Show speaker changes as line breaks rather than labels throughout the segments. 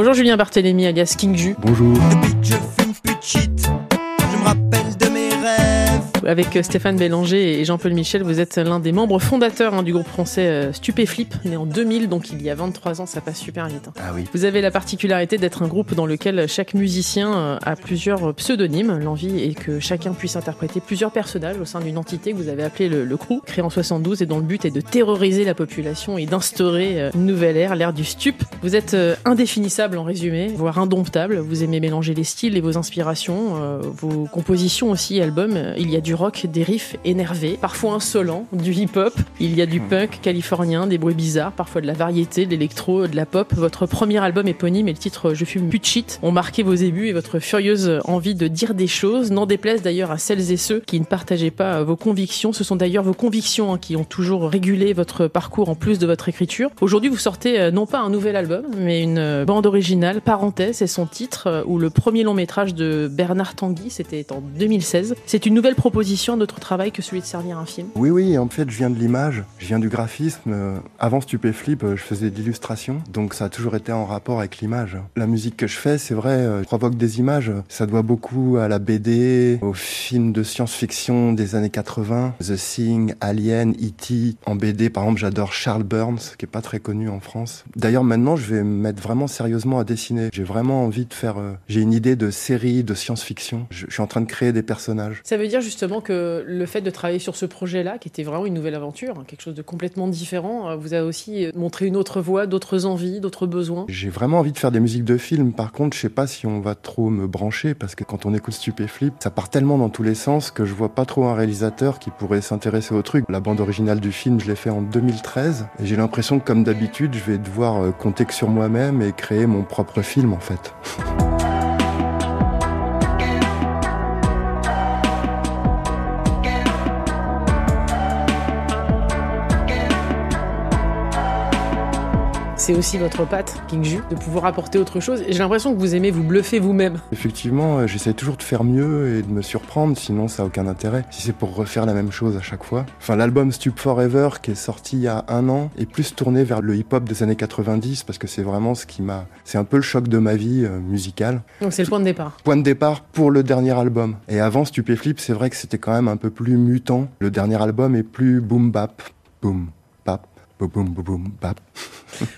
Bonjour Julien Barthélémy alias King Ju.
Bonjour.
Avec euh, Stéphane Bélanger et Jean-Paul Michel, vous êtes l'un des membres fondateurs hein, du groupe français euh, Stupéflip, né en 2000, donc il y a 23 ans, ça passe super vite. hein.
Ah oui.
Vous avez la particularité d'être un groupe dans lequel chaque musicien euh, a plusieurs pseudonymes. L'envie est que chacun puisse interpréter plusieurs personnages au sein d'une entité que vous avez appelée le, le Crew, créé en 72 et dont le but est de terroriser la population et d'instaurer une nouvelle ère, l'ère du stup. Vous êtes indéfinissable en résumé, voire indomptable. Vous aimez mélanger les styles et vos inspirations, vos compositions aussi, albums. Il y a du rock, des riffs énervés, parfois insolents, du hip-hop. Il y a du punk californien, des bruits bizarres, parfois de la variété, de l'électro, de la pop. Votre premier album éponyme et le titre Je fume plus de shit ont marqué vos débuts et votre furieuse envie de dire des choses, n'en déplaise d'ailleurs à celles et ceux qui ne partageaient pas vos convictions. Ce sont d'ailleurs vos convictions hein, qui ont toujours régulé votre parcours en plus de votre écriture. Aujourd'hui, vous sortez euh, non pas un nouvel album, mais une bande originale, Parenthèse, et son titre, euh, ou le premier long métrage de Bernard Tanguy, c'était en 2016. C'est une nouvelle proposition, un autre travail que celui de servir un film.
Oui, oui, en fait, je viens de l'image, je viens du graphisme. Euh, Avant Stupéflip, euh, je faisais de l'illustration, donc ça a toujours été en rapport avec l'image. La musique que je fais, c'est vrai, euh, provoque des images. Ça doit beaucoup à la BD, aux films de science-fiction des années 80, The Thing, Alien, E.T. En BD, par exemple, j'adore Charles Burns, qui est pas très connu en France. D'ailleurs, maintenant, je vais me mettre vraiment sérieusement à dessiner. J'ai vraiment envie de faire... euh, J'ai une idée de série de science-fiction. Je, je suis en train de créer des personnages.
Ça veut dire justement que le fait de travailler sur ce projet-là, qui était vraiment une nouvelle aventure, hein, quelque chose de complètement différent, euh, vous a aussi euh, montré une autre voie, d'autres envies, d'autres besoins.
J'ai vraiment envie de faire des musiques de film. Par contre, je sais pas si on va trop me brancher parce que quand on écoute Stupéflip, ça part tellement dans tous les sens que je vois pas trop un réalisateur qui pourrait s'intéresser au truc. La bande originale du film, je l'ai fait en 2013 et j'ai l'impression que comme d'habitude, je vais devoir euh, compter que sur moi-même et créer mon propre film en fait.
C'est aussi votre patte, King Ju, de pouvoir apporter autre chose. Et j'ai l'impression que vous aimez vous bluffer vous-même.
Effectivement, euh, j'essaie toujours de faire mieux et de me surprendre, sinon ça a aucun intérêt. Si c'est pour refaire la même chose à chaque fois. Enfin, l'album Stup Forever, qui est sorti il y a un an, est plus tourné vers le hip-hop des années 90 parce que c'est vraiment ce qui m'a. C'est un peu le choc de ma vie euh, musicale.
Donc c'est le point de départ.
Point de départ pour le dernier album. Et avant Stupéflip, c'est vrai que c'était quand même un peu plus mutant. Le dernier album est plus boom bap, boom boum boum boum bap.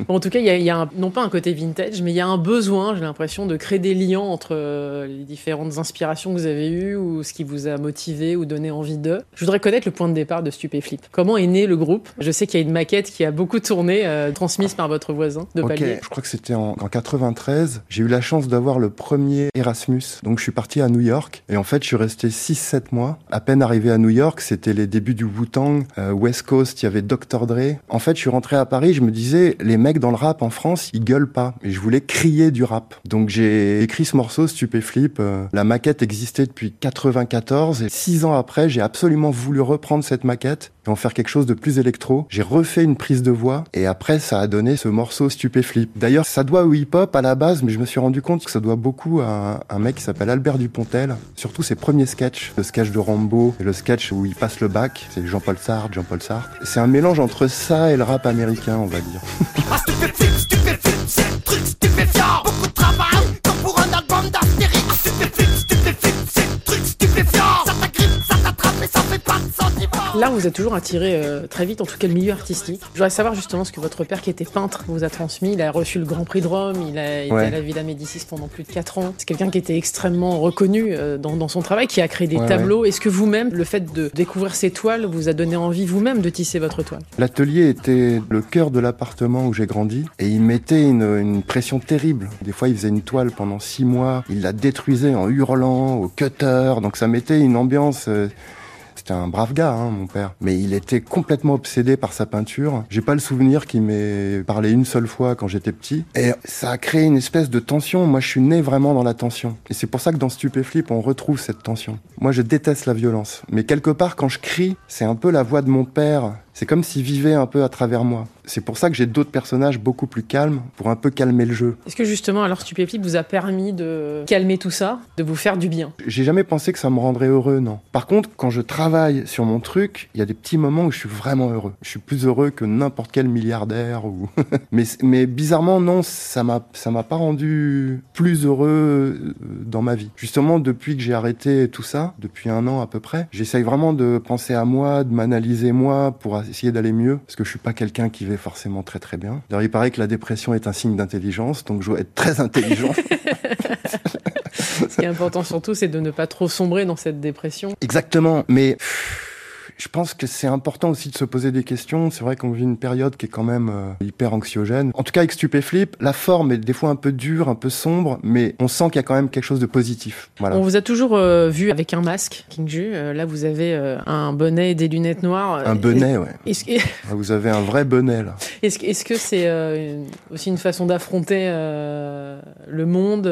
Bon, en tout cas, il y a, il y a un- non pas un côté vintage, mais il y a un besoin, j'ai l'impression, de créer des liens entre euh, les différentes inspirations que vous avez eues ou ce qui vous a motivé ou donné envie d'eux. Je voudrais connaître le point de départ de Stupéflip. Comment est né le groupe? Je sais qu'il y a une maquette qui a beaucoup tourné, euh, transmise par votre voisin de
Ok,
palier.
je crois que c'était en, en 93. J'ai eu la chance d'avoir le premier Erasmus. Donc je suis parti à New York. Et en fait, je suis resté 6-7 mois. À peine arrivé à New York, c'était les débuts du Wu-Tang. Euh, West Coast, il y avait Dr. Dre. En fait, je suis rentré à Paris, je me disais, les mecs dans le rap en France, ils gueulent pas. Et je voulais crier du rap. Donc j'ai écrit ce morceau, Stupéflip. Euh, la maquette existait depuis 94. Et six ans après, j'ai absolument voulu reprendre cette maquette et en faire quelque chose de plus électro. J'ai refait une prise de voix et après ça a donné ce morceau Stupéflip. D'ailleurs, ça doit au hip-hop à la base, mais je me suis rendu compte que ça doit beaucoup à un, mec qui s'appelle Albert Dupontel. Surtout ses premiers sketchs, le sketch de Rambo et le sketch où il passe le bac, c'est Jean-Paul Sartre, Jean-Paul Sartre. C'est un mélange entre ça et le rap américain, on va dire.
Ah,
Là, vous êtes toujours attiré euh, très vite, en tout cas le milieu artistique. Je voudrais savoir justement ce que votre père, qui était peintre, vous a transmis. Il a reçu le Grand Prix de Rome, il a été
Ouais.
à la Villa Médicis pendant plus de 4 ans. C'est quelqu'un qui était extrêmement reconnu euh, dans, dans son travail, qui a créé des
Ouais,
tableaux. Est-ce que vous-même, le fait de découvrir ces toiles, vous a donné envie vous-même de tisser votre toile?
L'atelier était le cœur de l'appartement où j'ai grandi et il mettait une, une pression terrible. Des fois, il faisait une toile pendant six mois, il la détruisait en hurlant au cutter, donc ça mettait une ambiance. euh, c'était un brave gars, hein, mon père. Mais il était complètement obsédé par sa peinture. J'ai pas le souvenir qu'il m'ait parlé une seule fois quand j'étais petit. Et ça a créé une espèce de tension. Moi, je suis né vraiment dans la tension. Et c'est pour ça que dans Stupéflip, on retrouve cette tension. Moi, je déteste la violence. Mais quelque part, quand je crie, c'est un peu la voix de mon père. C'est comme s'il vivait un peu à travers moi. C'est pour ça que j'ai d'autres personnages beaucoup plus calmes pour un peu calmer le jeu.
Est-ce que justement, alors Stupéflip vous a permis de calmer tout ça, de vous faire du bien?
J'ai jamais pensé que ça me rendrait heureux, non. Par contre, quand je travaille sur mon truc, il y a des petits moments où je suis vraiment heureux. Je suis plus heureux que n'importe quel milliardaire ou. mais, mais bizarrement, non, ça m'a, ça m'a pas rendu plus heureux euh, dans ma vie. Justement, depuis que j'ai arrêté tout ça, depuis un an à peu près, j'essaye vraiment de penser à moi, de m'analyser moi pour essayer d'aller mieux, parce que je suis pas quelqu'un qui va forcément très très bien. D'ailleurs, il paraît que la dépression est un signe d'intelligence, donc je dois être très intelligent.
Ce qui est important surtout, c'est de ne pas trop sombrer dans cette dépression.
Exactement, mais je pense que c'est important aussi de se poser des questions. C'est vrai qu'on vit une période qui est quand même euh, hyper anxiogène. En tout cas, avec Stupéflip, la forme est des fois un peu dure, un peu sombre, mais on sent qu'il y a quand même quelque chose de positif. Voilà.
On vous a toujours euh, vu avec un masque, King Ju. Euh, là, vous avez un bonnet et des lunettes noires.
Un bonnet, ouais.
Est-ce que
Ah, Vous avez un vrai bonnet là.
est-ce que c'est aussi une façon d'affronter le monde,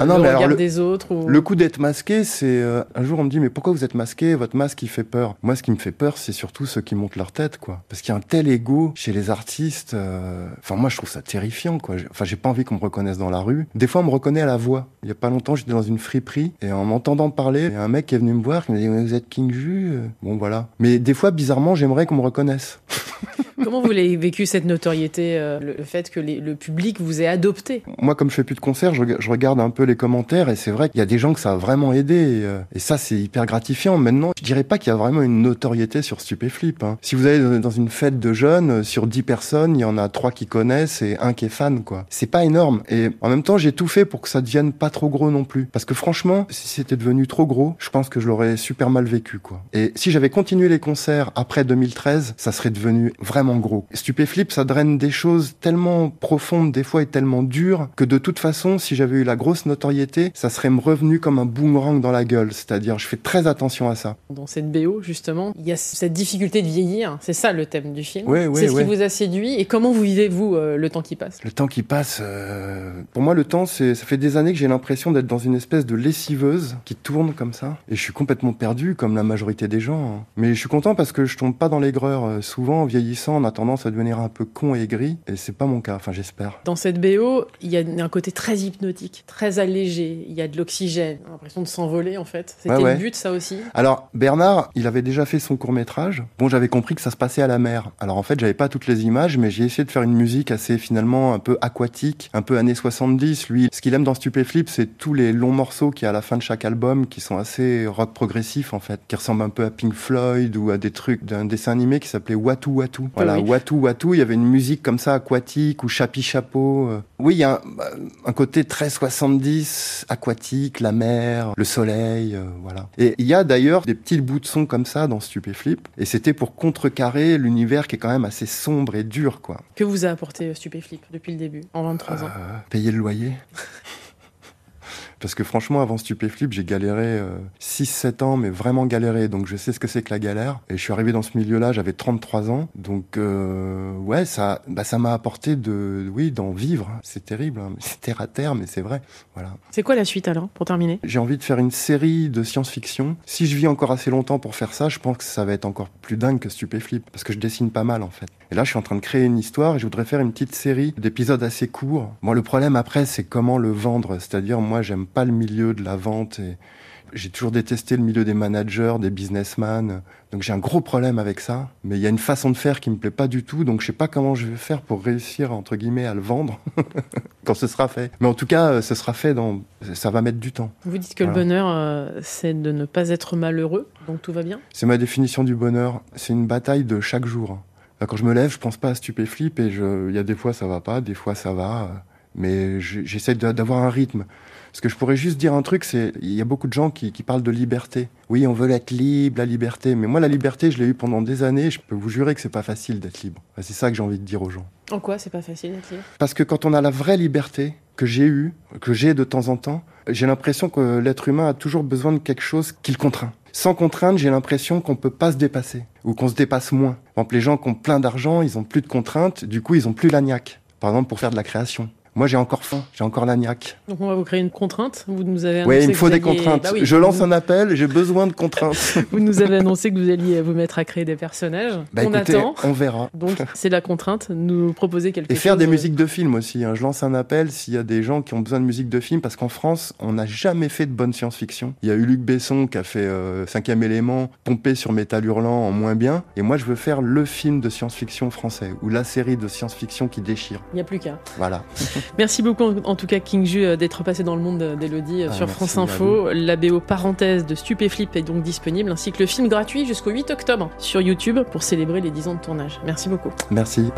Ah non,
le regard
le-
des autres ou...
Le coup d'être masqué, c'est un jour on me dit mais pourquoi vous êtes masqué? Votre masque il fait peur. Moi, ce qui me fait peur, c'est surtout ceux qui montent leur tête, quoi. Parce qu'il y a un tel ego chez les artistes. euh, Enfin, moi, je trouve ça terrifiant, quoi. Enfin, j'ai pas envie qu'on me reconnaisse dans la rue. Des fois, on me reconnaît à la voix. Il y a pas longtemps, j'étais dans une friperie et en m'entendant parler, un mec est venu me voir, qui m'a dit vous êtes King Ju. Euh, Bon, voilà. Mais des fois, bizarrement, j'aimerais qu'on me reconnaisse.
Comment vous l'avez vécu cette notoriété, euh, le, fait que le public vous ait adopté?
Moi, comme je fais plus de concerts, je, rega- je regarde un peu les commentaires et c'est vrai qu'il y a des gens que ça a vraiment aidé et, euh, et ça, c'est hyper gratifiant. Maintenant, je dirais pas qu'il y a vraiment une notoriété sur Stupéflip. Hein. Si vous allez dans- une fête de jeunes, euh, sur 10 personnes, il y en a trois qui connaissent et un qui est fan, quoi. C'est pas énorme. Et en même temps, j'ai tout fait pour que ça devienne pas trop gros non plus. Parce que franchement, si c'était devenu trop gros, je pense que je l'aurais super mal vécu, quoi. Et si j'avais continué les concerts après 2013, ça serait devenu vraiment gros. Stupéflip, ça draine des choses tellement profondes des fois et tellement dures que de toute façon, si j'avais eu la grosse notoriété, ça serait me revenu comme un boomerang dans la gueule. C'est-à-dire, je fais très attention à ça.
Dans cette BO, justement, il y a cette difficulté de vieillir. C'est ça le thème du film.
Ouais, ouais,
c'est ce
ouais.
qui vous a séduit. Et comment vous vivez, vous, euh, le temps qui passe?
Le temps qui passe, euh, pour moi, le temps, c'est, ça fait des années que j'ai l'impression d'être dans une espèce de lessiveuse qui tourne comme ça. Et je suis complètement perdu, comme la majorité des gens. hein. Mais je suis content parce que je tombe pas dans l'aigreur. Euh, Souvent, en vieillissant, on a tendance à devenir un peu con et aigri. Et c'est pas mon cas. Enfin, j'espère.
Dans cette BO, il y a un côté très hypnotique, très allégé. Il y a de l'oxygène, l'impression de s'envoler, en fait. C'était
Ouais, ouais.
le but, ça aussi.
Alors, Bernard, il avait déjà fait son court métrage. Bon, j'avais compris que ça se passait à la mer. Alors, en fait, j'avais pas toutes les images, mais j'ai essayé de faire une musique assez, finalement, un peu aquatique, un peu années 70. Lui, ce qu'il aime dans Stupéflip, c'est tous les longs morceaux qu'il y a à la fin de chaque album, qui sont assez rock progressif, en fait, qui ressemblent un peu à Pink Floyd ou à des trucs d'un dessin animé qui s'appelait Watu Watu. Voilà,
oui.
Watu Watu, il y avait une musique comme ça, aquatique, ou Chapi Chapeau. euh. Oui, il y a un, bah, un côté très 70, aquatique, la mer, le soleil, euh, voilà. Et il y a d'ailleurs des petits bouts de son comme ça dans Stupéflip, et c'était pour contrecarrer l'univers qui est quand même assez sombre et dur, quoi.
Que vous a apporté euh, Stupéflip depuis le début, en 23 ans?
Euh, payer le loyer. Parce que franchement, avant Stupéflip, j'ai galéré 6-7 ans, mais vraiment galéré. Donc je sais ce que c'est que la galère. Et je suis arrivé dans ce milieu-là, j'avais 33 ans. Donc euh, ouais, ça bah, ça m'a apporté de oui d'en vivre. C'est terrible, hein. c'est terre à terre, mais c'est vrai. Voilà.
C'est quoi la suite alors, pour terminer?
J'ai envie de faire une série de science-fiction. Si je vis encore assez longtemps pour faire ça, je pense que ça va être encore plus dingue que Stupéflip, parce que je dessine pas mal en fait. Et là, je suis en train de créer une histoire et je voudrais faire une petite série d'épisodes assez courts. Bon, le problème après, c'est comment le vendre. C'est-à-dire, moi, j'aime pas le milieu de la vente et j'ai toujours détesté le milieu des managers, des businessmen. Donc j'ai un gros problème avec ça. Mais il y a une façon de faire qui me plaît pas du tout. Donc je sais pas comment je vais faire pour réussir, entre guillemets, à le vendre quand ce sera fait. Mais en tout cas, euh, ce sera fait dans, ça va mettre du temps.
Vous dites que
Voilà.
le bonheur, euh, c'est de ne pas être malheureux, donc tout va bien?
C'est ma définition du bonheur. C'est une bataille de chaque jour. Là, Quand je me lève, je pense pas à stupéflip et je, il y a des fois ça va pas, des fois ça va, euh, mais je- j'essaie d'avoir un rythme. Parce que je pourrais juste dire un truc, c'est il y a beaucoup de gens qui, qui parlent de liberté. Oui, on veut être libre, la liberté. Mais moi, la liberté, je l'ai eu pendant des années. Je peux vous jurer que c'est pas facile d'être libre. C'est ça que j'ai envie de dire aux gens.
En quoi c'est pas facile d'être libre?
Parce que quand on a la vraie liberté que j'ai eue, que j'ai de temps en temps, j'ai l'impression que l'être humain a toujours besoin de quelque chose qui le contraint. Sans contrainte, j'ai l'impression qu'on peut pas se dépasser ou qu'on se dépasse moins. Par exemple, les gens qui ont plein d'argent, ils ont plus de contraintes, du coup, ils ont plus la niaque. Par exemple, pour faire de la création. Moi, j'ai encore faim, j'ai encore la niaque.
Donc on va vous créer une contrainte. Vous nous avez
Oui,
annoncé
il me faut des
alliez-
contraintes.
Bah oui,
Je lance
vous,
un appel, j'ai besoin de contraintes.
vous nous avez annoncé que vous alliez vous mettre à créer des personnages.
Bah
on
écoutez,
attend.
on verra.
Donc c'est la contrainte. Nous proposer quelque
Et
chose.
faire des
euh,
musiques de film aussi. hein. Je lance un appel s'il y a des gens qui ont besoin de musique de film, parce qu'en France, on n'a jamais fait de bonne science-fiction. Il y a eu Luc Besson qui a fait euh, Cinquième élément, pompé sur Métal Hurlant en moins bien. Et moi, je veux faire le film de science-fiction français, ou la série de science-fiction qui déchire.
Il n'y a plus qu'à.
Voilà.
Merci beaucoup en tout cas King Ju euh, d'être passé dans le monde d'Elodie euh,
Ah,
sur France Info. La BO parenthèse de Stupéflip est donc disponible, ainsi que le film gratuit jusqu'au 8 octobre sur YouTube pour célébrer les 10 ans de tournage. Merci beaucoup.
Merci.